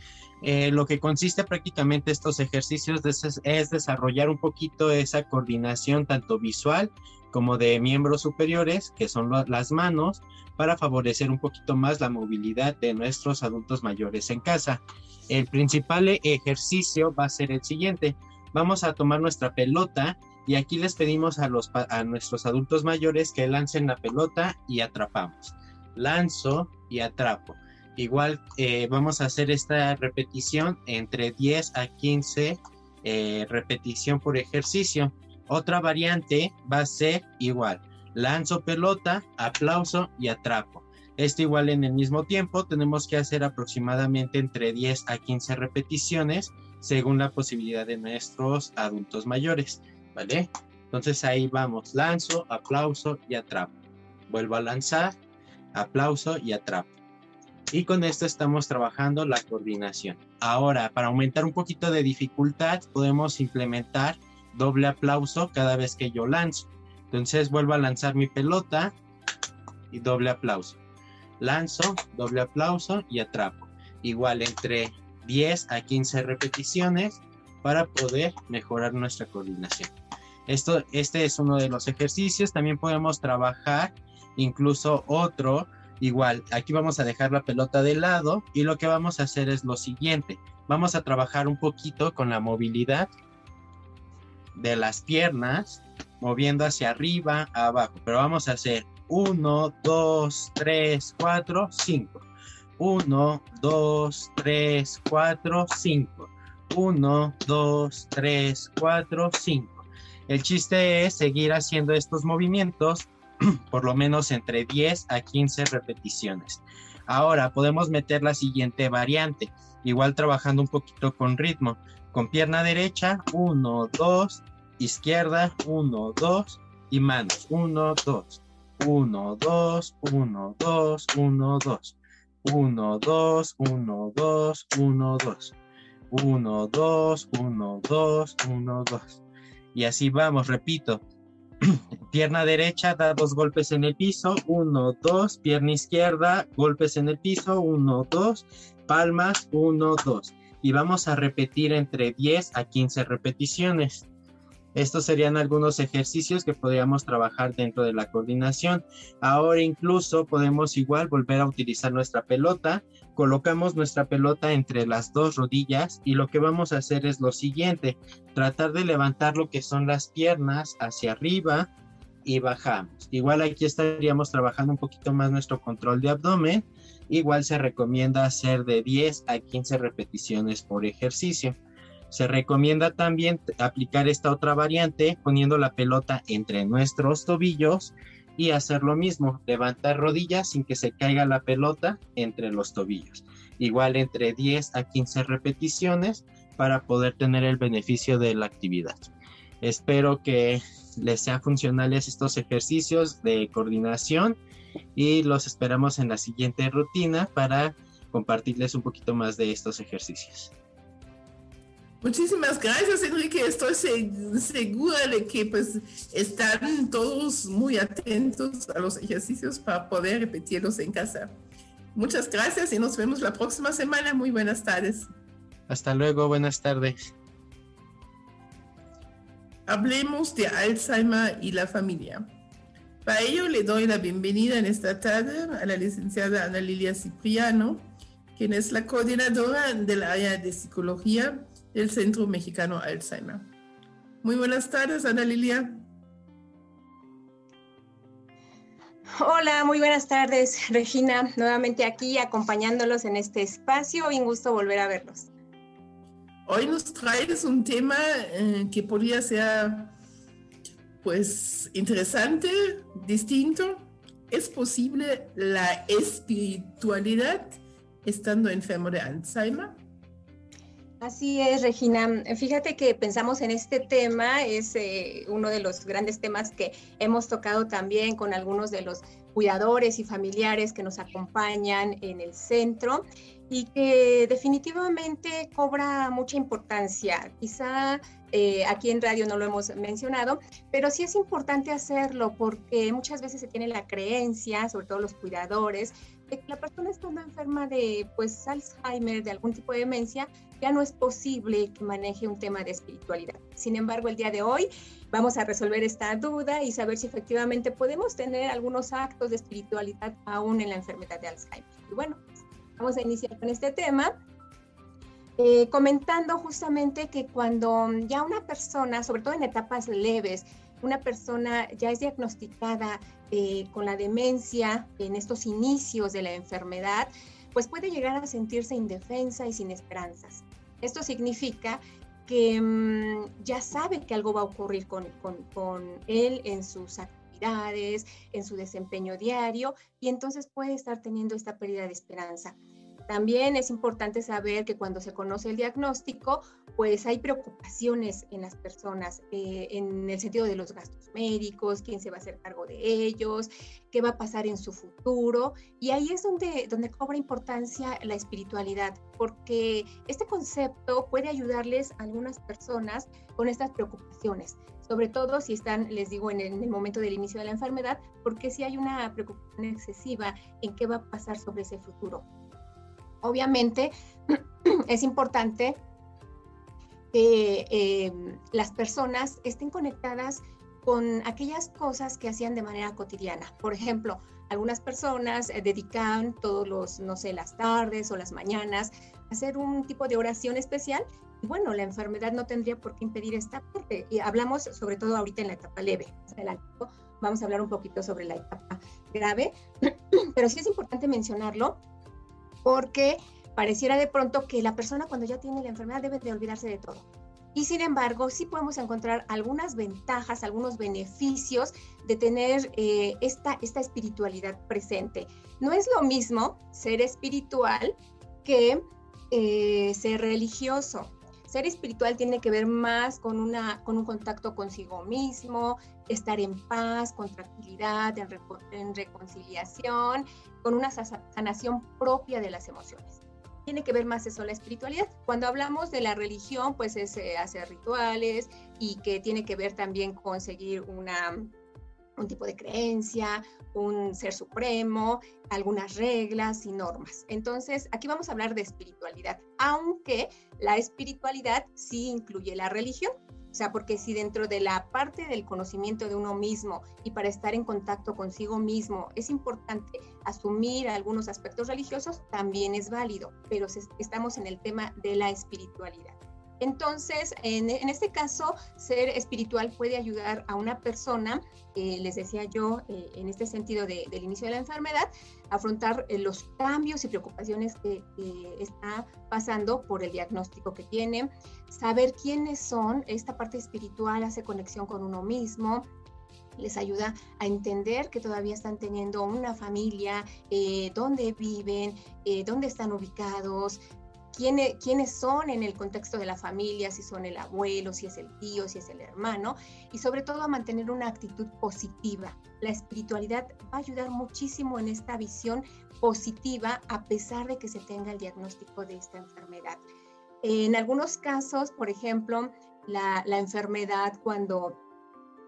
Eh, lo que consiste prácticamente estos ejercicios es, desarrollar un poquito esa coordinación tanto visual como de miembros superiores, que son las manos, para favorecer un poquito más la movilidad de nuestros adultos mayores en casa. El principal ejercicio va a ser el siguiente. Vamos a tomar nuestra pelota y aquí les pedimos a, los, a nuestros adultos mayores que lancen la pelota y atrapamos. Lanzo y atrapo. Igual eh, vamos a hacer esta repetición entre 10 a 15 eh, repetición por ejercicio. Otra variante va a ser igual. Lanzo pelota, aplauso y atrapo. Esto igual en el mismo tiempo tenemos que hacer aproximadamente entre 10 a 15 repeticiones según la posibilidad de nuestros adultos mayores. ¿vale? Entonces ahí vamos, lanzo, aplauso y atrapo. Vuelvo a lanzar, aplauso y atrapo. Y con esto estamos trabajando la coordinación. Ahora, para aumentar un poquito de dificultad, podemos implementar doble aplauso cada vez que yo lanzo. Entonces vuelvo a lanzar mi pelota y doble aplauso. Lanzo, doble aplauso y atrapo. Igual entre 10 a 15 repeticiones para poder mejorar nuestra coordinación. Esto, este es uno de los ejercicios. También podemos trabajar incluso otro. Igual, aquí vamos a dejar la pelota de lado y lo que vamos a hacer es lo siguiente. Vamos a trabajar un poquito con la movilidad de las piernas, moviendo hacia arriba, abajo. Pero vamos a hacer 1, 2, 3, 4, 5. 1, 2, 3, 4, 5. 1, 2, 3, 4, 5. El chiste es seguir haciendo estos movimientos por lo menos entre 10 a 15 repeticiones. Ahora podemos meter la siguiente variante, igual trabajando un poquito con ritmo. Con pierna derecha, 1, 2, izquierda, 1, 2 y manos, 1, 2, 1, 2, 1, 2, 1, 2, 1, 2, 1, 2, 1, 2, 1, 2, 1, 2, 1, 2. Y así vamos, repito. pierna derecha da dos golpes en el piso, 1, 2, pierna izquierda, golpes en el piso, 1, 2, palmas, 1, 2. Y vamos a repetir entre 10 a 15 repeticiones. Estos serían algunos ejercicios que podríamos trabajar dentro de la coordinación. Ahora incluso podemos igual volver a utilizar nuestra pelota. Colocamos nuestra pelota entre las dos rodillas y lo que vamos a hacer es lo siguiente. Tratar de levantar lo que son las piernas hacia arriba y bajamos. Igual aquí estaríamos trabajando un poquito más nuestro control de abdomen. Igual se recomienda hacer de 10 a 15 repeticiones por ejercicio. Se recomienda también aplicar esta otra variante poniendo la pelota entre nuestros tobillos y hacer lo mismo, levantar rodillas sin que se caiga la pelota entre los tobillos. Igual entre 10 a 15 repeticiones para poder tener el beneficio de la actividad. Espero que les sean funcionales estos ejercicios de coordinación y los esperamos en la siguiente rutina para compartirles un poquito más de estos ejercicios. Muchísimas gracias, Enrique. Estoy segura de que pues están todos muy atentos a los ejercicios para poder repetirlos en casa. Muchas gracias y nos vemos la próxima semana. Muy buenas tardes. Hasta luego, buenas tardes. Hablemos de Alzheimer y la familia. Para ello le doy la bienvenida en esta tarde a la licenciada Ana Lilia Cipriano, quien es la coordinadora del área de psicología el Centro Mexicano Alzheimer. Muy buenas tardes, Ana Lilia. Hola, muy buenas tardes, Regina. Nuevamente aquí acompañándolos en este espacio. Un gusto volver a verlos. Hoy nos traes un tema eh, que podría ser, pues, interesante, distinto. ¿Es posible la espiritualidad estando enfermo de Alzheimer? Así es, Regina. Fíjate que pensamos en este tema, es eh, uno de los grandes temas que hemos tocado también con algunos de los cuidadores y familiares que nos acompañan en el centro y que definitivamente cobra mucha importancia. Quizá eh, aquí en radio no lo hemos mencionado, pero sí es importante hacerlo porque muchas veces se tiene la creencia, sobre todo los cuidadores, de que la persona está enferma de pues Alzheimer, de algún tipo de demencia, ya no es posible que maneje un tema de espiritualidad. Sin embargo, el día de hoy vamos a resolver esta duda y saber si efectivamente podemos tener algunos actos de espiritualidad aún en la enfermedad de Alzheimer. Y bueno, vamos a iniciar con este tema. Eh, comentando justamente que cuando ya una persona, sobre todo en etapas leves, una persona ya es diagnosticada eh, con la demencia en estos inicios de la enfermedad, pues puede llegar a sentirse indefensa y sin esperanzas. Esto significa que mm, ya sabe que algo va a ocurrir con, con él en sus actividades, en su desempeño diario, y entonces puede estar teniendo esta pérdida de esperanza. También es importante saber que cuando se conoce el diagnóstico, pues hay preocupaciones en las personas eh, en el sentido de los gastos médicos, quién se va a hacer cargo de ellos, qué va a pasar en su futuro. Y ahí es donde, donde cobra importancia la espiritualidad, porque este concepto puede ayudarles a algunas personas con estas preocupaciones sobre todo si están, les digo, en el, en el, momento del inicio de la enfermedad, porque si hay una preocupación excesiva en qué va a pasar sobre ese futuro. Obviamente es importante que eh, las personas estén conectadas con aquellas cosas que hacían de manera cotidiana. Por ejemplo, algunas personas eh, dedican todos los, no sé, las tardes o las mañanas a hacer un tipo de oración especial. Y bueno, la enfermedad no tendría por qué impedir esta parte. Y hablamos sobre todo ahorita en la etapa leve. Vamos a hablar un poquito sobre la etapa grave, pero sí es importante mencionarlo porque pareciera de pronto que la persona cuando ya tiene la enfermedad debe de olvidarse de todo. Y sin embargo, sí podemos encontrar algunas ventajas, algunos beneficios de tener eh, esta, esta espiritualidad presente. No es lo mismo ser espiritual que eh, ser religioso. Ser espiritual tiene que ver más con, una, con un contacto consigo mismo, estar en paz, con tranquilidad, en, reconciliación, con una sanación propia de las emociones tiene que ver más eso, la espiritualidad. Cuando hablamos de la religión, pues es eh, hacer rituales y que tiene que ver también con seguir una, un tipo de creencia, un ser supremo, algunas reglas y normas. Entonces, aquí vamos a hablar de espiritualidad, aunque la espiritualidad sí incluye la religión. O sea, porque si dentro de la parte del conocimiento de uno mismo y para estar en contacto consigo mismo es importante asumir algunos aspectos religiosos, también es válido, pero estamos en el tema de la espiritualidad. Entonces, en, este caso, ser espiritual puede ayudar a una persona, eh, les decía yo, eh, en este sentido del inicio de la enfermedad, afrontar eh, los cambios y preocupaciones que, está pasando por el diagnóstico que tiene, saber quiénes son, esta parte espiritual hace conexión con uno mismo, les ayuda a entender que todavía están teniendo una familia, dónde viven, dónde están ubicados, quiénes, son en el contexto de la familia, si son el abuelo, si es el tío, si es el hermano, y sobre todo a mantener una actitud positiva. La espiritualidad va a ayudar muchísimo en esta visión positiva a pesar de que se tenga el diagnóstico de esta enfermedad. En algunos casos, por ejemplo, la, la enfermedad cuando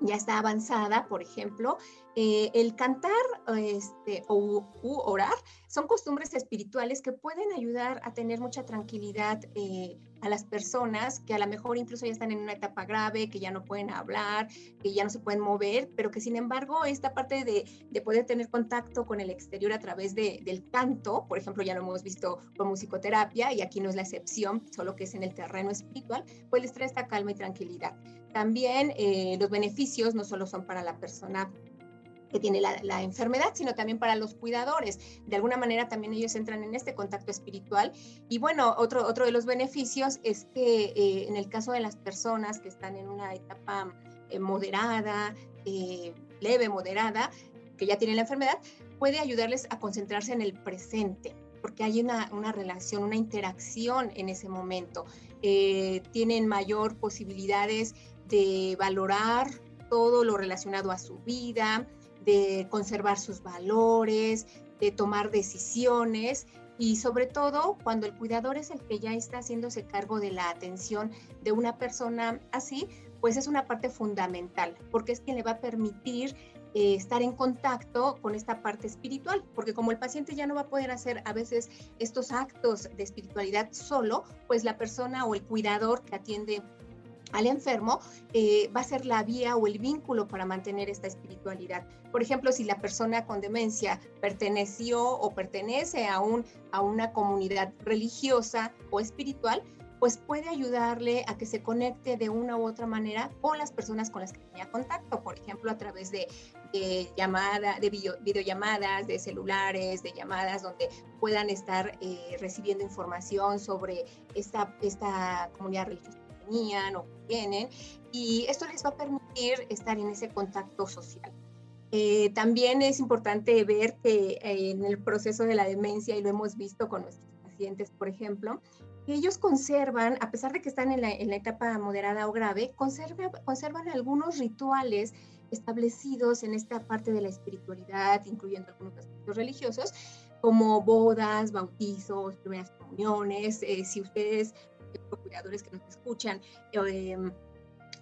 ya está avanzada, por ejemplo, eh, el cantar este, o orar son costumbres espirituales que pueden ayudar a tener mucha tranquilidad eh, a las personas que a lo mejor incluso ya están en una etapa grave, que ya no pueden hablar, que ya no se pueden mover, pero que sin embargo esta parte de, de poder tener contacto con el exterior a través de, del canto, por ejemplo, ya lo hemos visto con musicoterapia y aquí no es la excepción, solo que es en el terreno espiritual, pues les trae esta calma y tranquilidad. También eh, los beneficios no solo son para la persona que tiene la, enfermedad, sino también para los cuidadores. De alguna manera también ellos entran en este contacto espiritual. Y bueno, otro, otro de los beneficios es que eh, en el caso de las personas que están en una etapa eh, moderada, leve, moderada, que ya tienen la enfermedad, puede ayudarles a concentrarse en el presente porque hay una, una relación, una interacción en ese momento. tienen mayor posibilidades de valorar todo lo relacionado a su vida, de conservar sus valores, de tomar decisiones y sobre todo cuando el cuidador es el que ya está haciéndose cargo de la atención de una persona así, pues es una parte fundamental, porque es quien le va a permitir eh, estar en contacto con esta parte espiritual, porque como el paciente ya no va a poder hacer a veces estos actos de espiritualidad solo, pues la persona o el cuidador que atiende al enfermo eh, va a ser la vía o el vínculo para mantener esta espiritualidad. Por ejemplo, si la persona con demencia perteneció o pertenece a, a una comunidad religiosa o espiritual, pues puede ayudarle a que se conecte de una u otra manera con las personas con las que tenía contacto, por ejemplo, a través de, llamada, de videollamadas, de celulares, de llamadas donde puedan estar eh, recibiendo información sobre esta, esta comunidad religiosa tenían o tienen, y esto les va a permitir estar en ese contacto social. Eh, también es importante ver que eh, en el proceso de la demencia, y lo hemos visto con nuestros pacientes, por ejemplo, que ellos conservan, a pesar de que están en la, en la etapa moderada o grave, conservan, conservan algunos rituales establecidos en esta parte de la espiritualidad, incluyendo algunos aspectos religiosos, como bodas, bautizos, primeras comuniones. Eh, si ustedes cuidadores que nos escuchan em,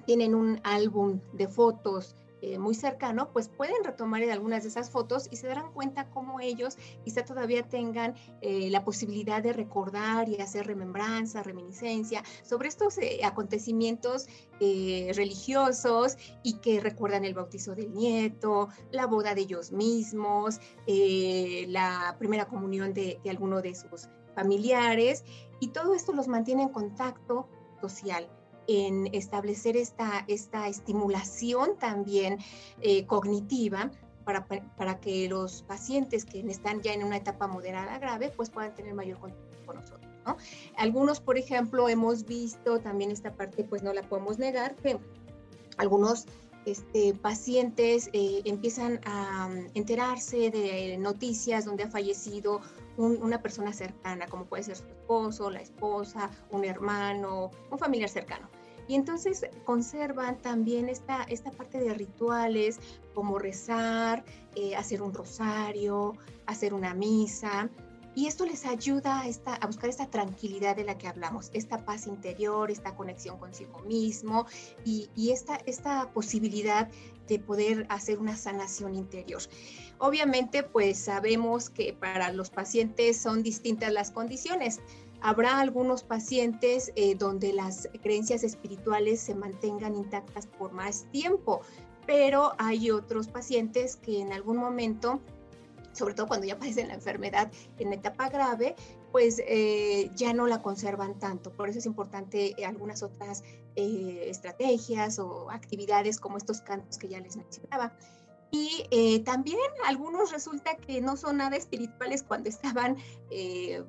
tienen un álbum de fotos eh, muy cercano, pues pueden retomar algunas de esas fotos y se darán cuenta cómo ellos quizá todavía tengan eh, la posibilidad de recordar y hacer remembranza, reminiscencia sobre estos eh, acontecimientos religiosos y que recuerdan el bautizo del nieto, la boda de ellos mismos, la primera comunión de, de alguno de sus familiares y todo esto los mantiene en contacto social. en establecer esta, esta estimulación también eh, cognitiva para, para, que los pacientes que están ya en una etapa moderada grave pues puedan tener mayor contacto con nosotros. ¿no? Algunos, por ejemplo, hemos visto también esta parte, pues no la podemos negar, que algunos este, pacientes eh, empiezan a mm, enterarse de noticias donde ha fallecido una persona cercana, como puede ser su esposo, la esposa, un hermano, un familiar cercano. Y entonces conservan también esta, esta parte de rituales como rezar, eh, hacer un rosario, hacer una misa, y esto les ayuda a, esta, a buscar esta tranquilidad de la que hablamos, esta paz interior, esta conexión consigo mismo y, y esta, esta posibilidad de poder hacer una sanación interior. Obviamente, pues sabemos que para los pacientes son distintas las condiciones. Habrá algunos pacientes eh, donde las creencias espirituales se mantengan intactas por más tiempo, pero hay otros pacientes que en algún momento sobre todo cuando ya padecen la enfermedad en etapa grave, pues eh, ya no la conservan tanto. Por eso es importante eh, algunas otras estrategias o actividades como estos cantos que ya les mencionaba. Y también algunos resulta que no son nada espirituales cuando estaban,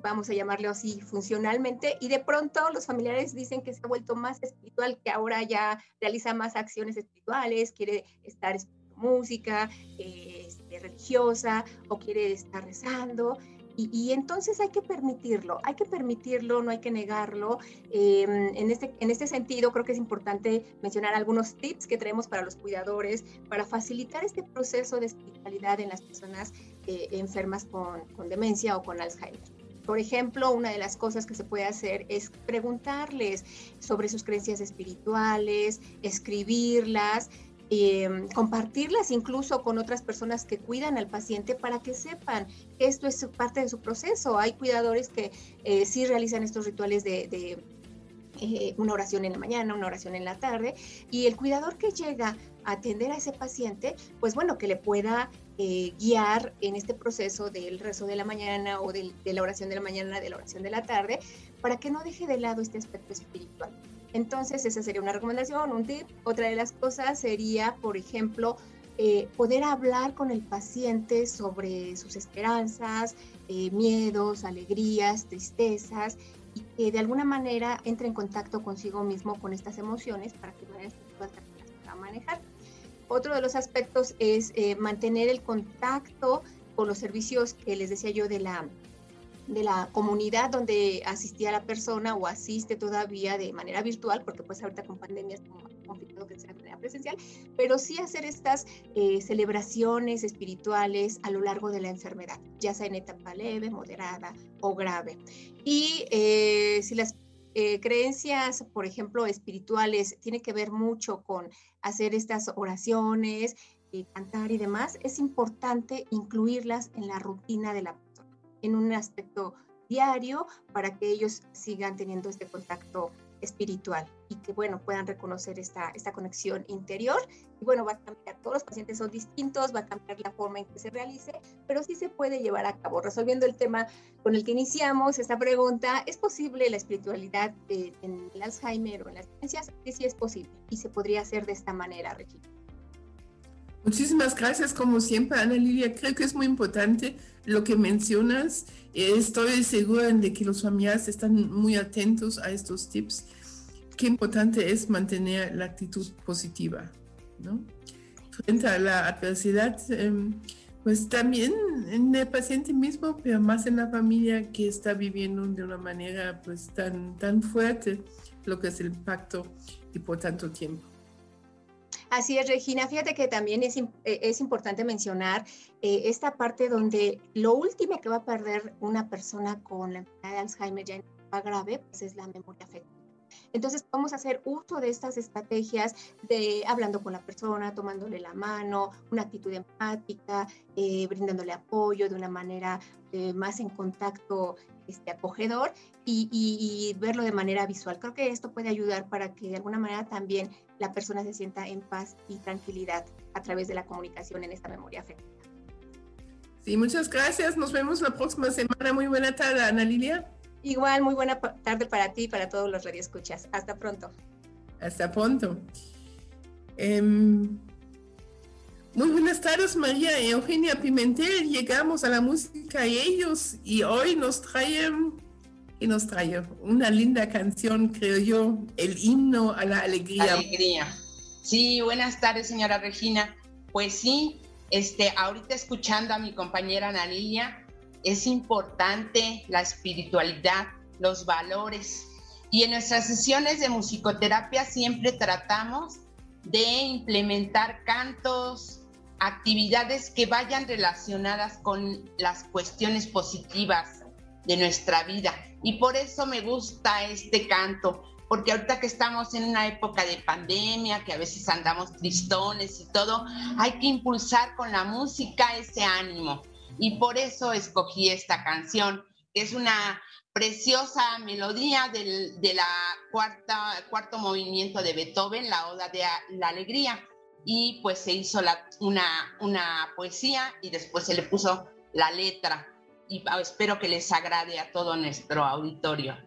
vamos a llamarlo así, funcionalmente, y de pronto los familiares dicen que se ha vuelto más espiritual, que ahora ya realiza más acciones espirituales, quiere estar música este, religiosa o quiere estar rezando. Y, entonces hay que permitirlo, hay que permitirlo, no hay que negarlo. Em, en, este, en este sentido, creo que es importante mencionar algunos tips que tenemos para los cuidadores para facilitar este proceso de espiritualidad en las personas eh, enfermas con, con demencia o con Alzheimer. Por ejemplo, una de las cosas que se puede hacer es preguntarles sobre sus creencias espirituales, escribirlas, Em, compartirlas incluso con otras personas que cuidan al paciente para que sepan que esto es parte de su proceso. Hay cuidadores que eh, sí realizan estos rituales de, eh, una oración en la mañana, una oración en la tarde, y el cuidador que llega a atender a ese paciente, pues bueno, que le pueda eh, guiar en este proceso del rezo de la mañana o de la oración de la mañana, de la oración de la tarde, para que no deje de lado este aspecto espiritual. Entonces, esa sería una recomendación, un tip. Otra de las cosas sería, por ejemplo, eh, poder hablar con el paciente sobre sus esperanzas, eh, miedos, alegrías, tristezas, y que de alguna manera entre en contacto consigo mismo con estas emociones para que manera las pueda manejar. Otro de los aspectos es eh, mantener el contacto con los servicios que les decía yo de la de la comunidad donde asistía la persona o asiste todavía de manera virtual, porque pues ahorita con pandemia es como complicado que sea de manera presencial, pero sí hacer estas eh, celebraciones espirituales a lo largo de la enfermedad, ya sea en etapa leve, moderada o grave. Y eh, si las eh, creencias, por ejemplo, espirituales, tiene que ver mucho con hacer estas oraciones, cantar y demás, es importante incluirlas en la rutina de la en un aspecto diario para que ellos sigan teniendo este contacto espiritual y que, bueno, puedan reconocer esta, esta conexión interior. Y bueno, va a cambiar, todos los pacientes son distintos, va a cambiar la forma en que se realice, pero sí se puede llevar a cabo. Resolviendo el tema con el que iniciamos esta pregunta, ¿es posible la espiritualidad en el Alzheimer o en las ciencias? Sí, sí es posible y se podría hacer de esta manera, Regina. Muchísimas gracias, como siempre, Ana Lilia. Creo que es muy importante lo que mencionas. Estoy segura de que los familiares están muy atentos a estos tips. Qué importante es mantener la actitud positiva, ¿no? Frente a la adversidad, em, pues también en el paciente mismo, pero más en la familia que está viviendo de una manera pues tan, tan fuerte lo que es el pacto y por tanto tiempo. Así es, Regina. Fíjate que también es, eh, es importante mencionar eh, esta parte donde lo último que va a perder una persona con la enfermedad de Alzheimer ya grave, pues es la memoria afectiva. Entonces, vamos a hacer uso de estas estrategias de hablando con la persona, tomándole la mano, una actitud empática, eh, brindándole apoyo de una manera más en contacto este, acogedor y, verlo de manera visual. Creo que esto puede ayudar para que de alguna manera también la persona se sienta en paz y tranquilidad a través de la comunicación en esta memoria afectiva. Sí, muchas gracias. Nos vemos la próxima semana. Muy buena tarde, Ana Lilia. Igual, muy buena tarde para ti y para todos los radioescuchas. Hasta pronto. Hasta pronto. Em, muy buenas tardes, María Eugenia Pimentel. Llegamos a la música y ellos y hoy nos traen y nos trae una linda canción, creo yo, el himno a la alegría. Alegría. Sí, buenas tardes, señora Regina. Pues sí, este, ahorita escuchando a mi compañera Nalilia, es importante la espiritualidad, los valores. Y en nuestras sesiones de musicoterapia siempre tratamos de implementar cantos, actividades que vayan relacionadas con las cuestiones positivas de nuestra vida. Y por eso me gusta este canto, porque ahorita que estamos en una época de pandemia, que a veces andamos tristones y todo, hay que impulsar con la música ese ánimo. Y por eso escogí esta canción, que es una preciosa melodía del, de la cuarta, cuarto movimiento de Beethoven, la Oda de la Alegría. Y pues se hizo una, una poesía y después se le puso la letra. Y espero que les agrade a todo nuestro auditorio.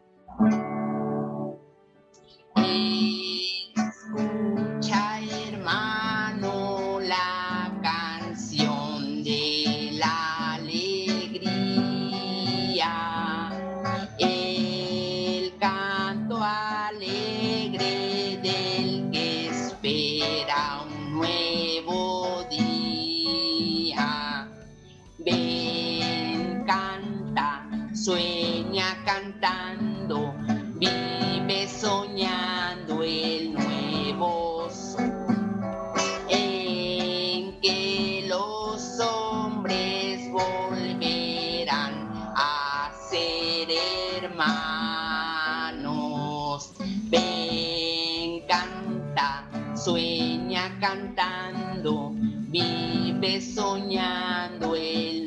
Cantando, vive soñando el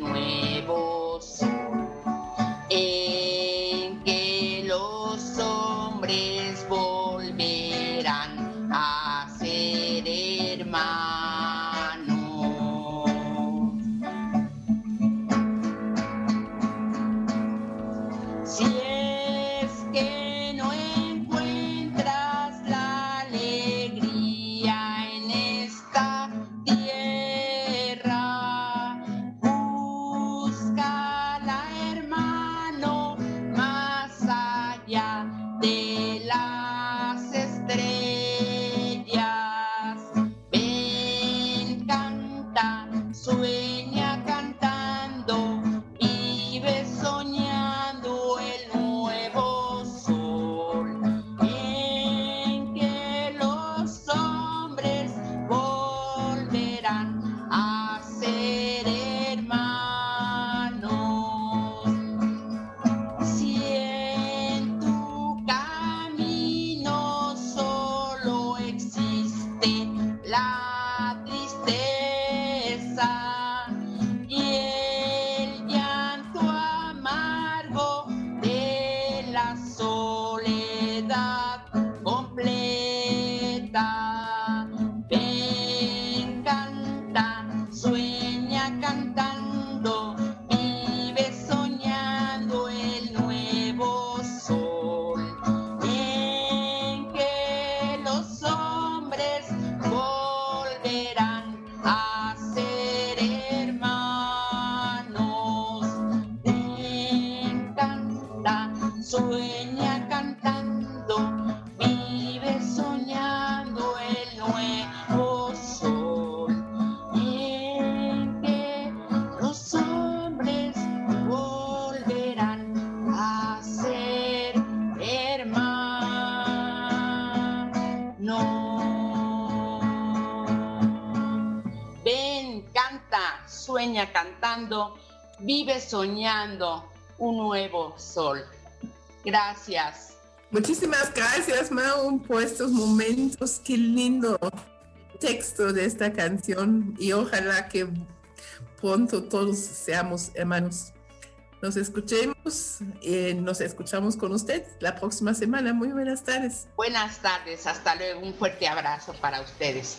vive soñando un nuevo sol. Gracias. Muchísimas gracias, Mau, por estos momentos. Qué lindo texto de esta canción y ojalá que pronto todos seamos hermanos. Nos escuchemos, eh, nos escuchamos con usted la próxima semana. Muy buenas tardes. Buenas tardes, hasta luego. Un fuerte abrazo para ustedes.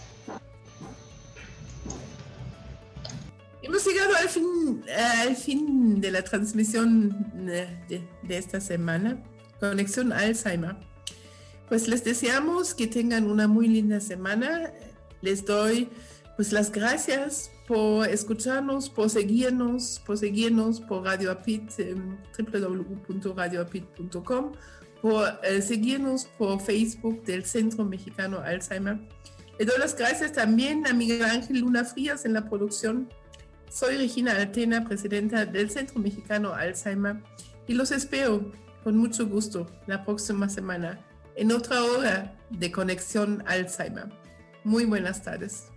Hemos llegado al fin, al fin de la transmisión de, esta semana, Conexión Alzheimer. Pues les deseamos que tengan una muy linda semana. Les doy pues las gracias por escucharnos, por seguirnos, por seguirnos por Radio Apit, www.radioapit.com, por eh, seguirnos por Facebook del Centro Mexicano Alzheimer. Le doy las gracias también a Miguel Ángel Luna Frías en la producción. Soy Regina Altena, presidenta del Centro Mexicano Alzheimer, y los espero con mucho gusto la próxima semana en otra hora de Conexión Alzheimer. Muy buenas tardes.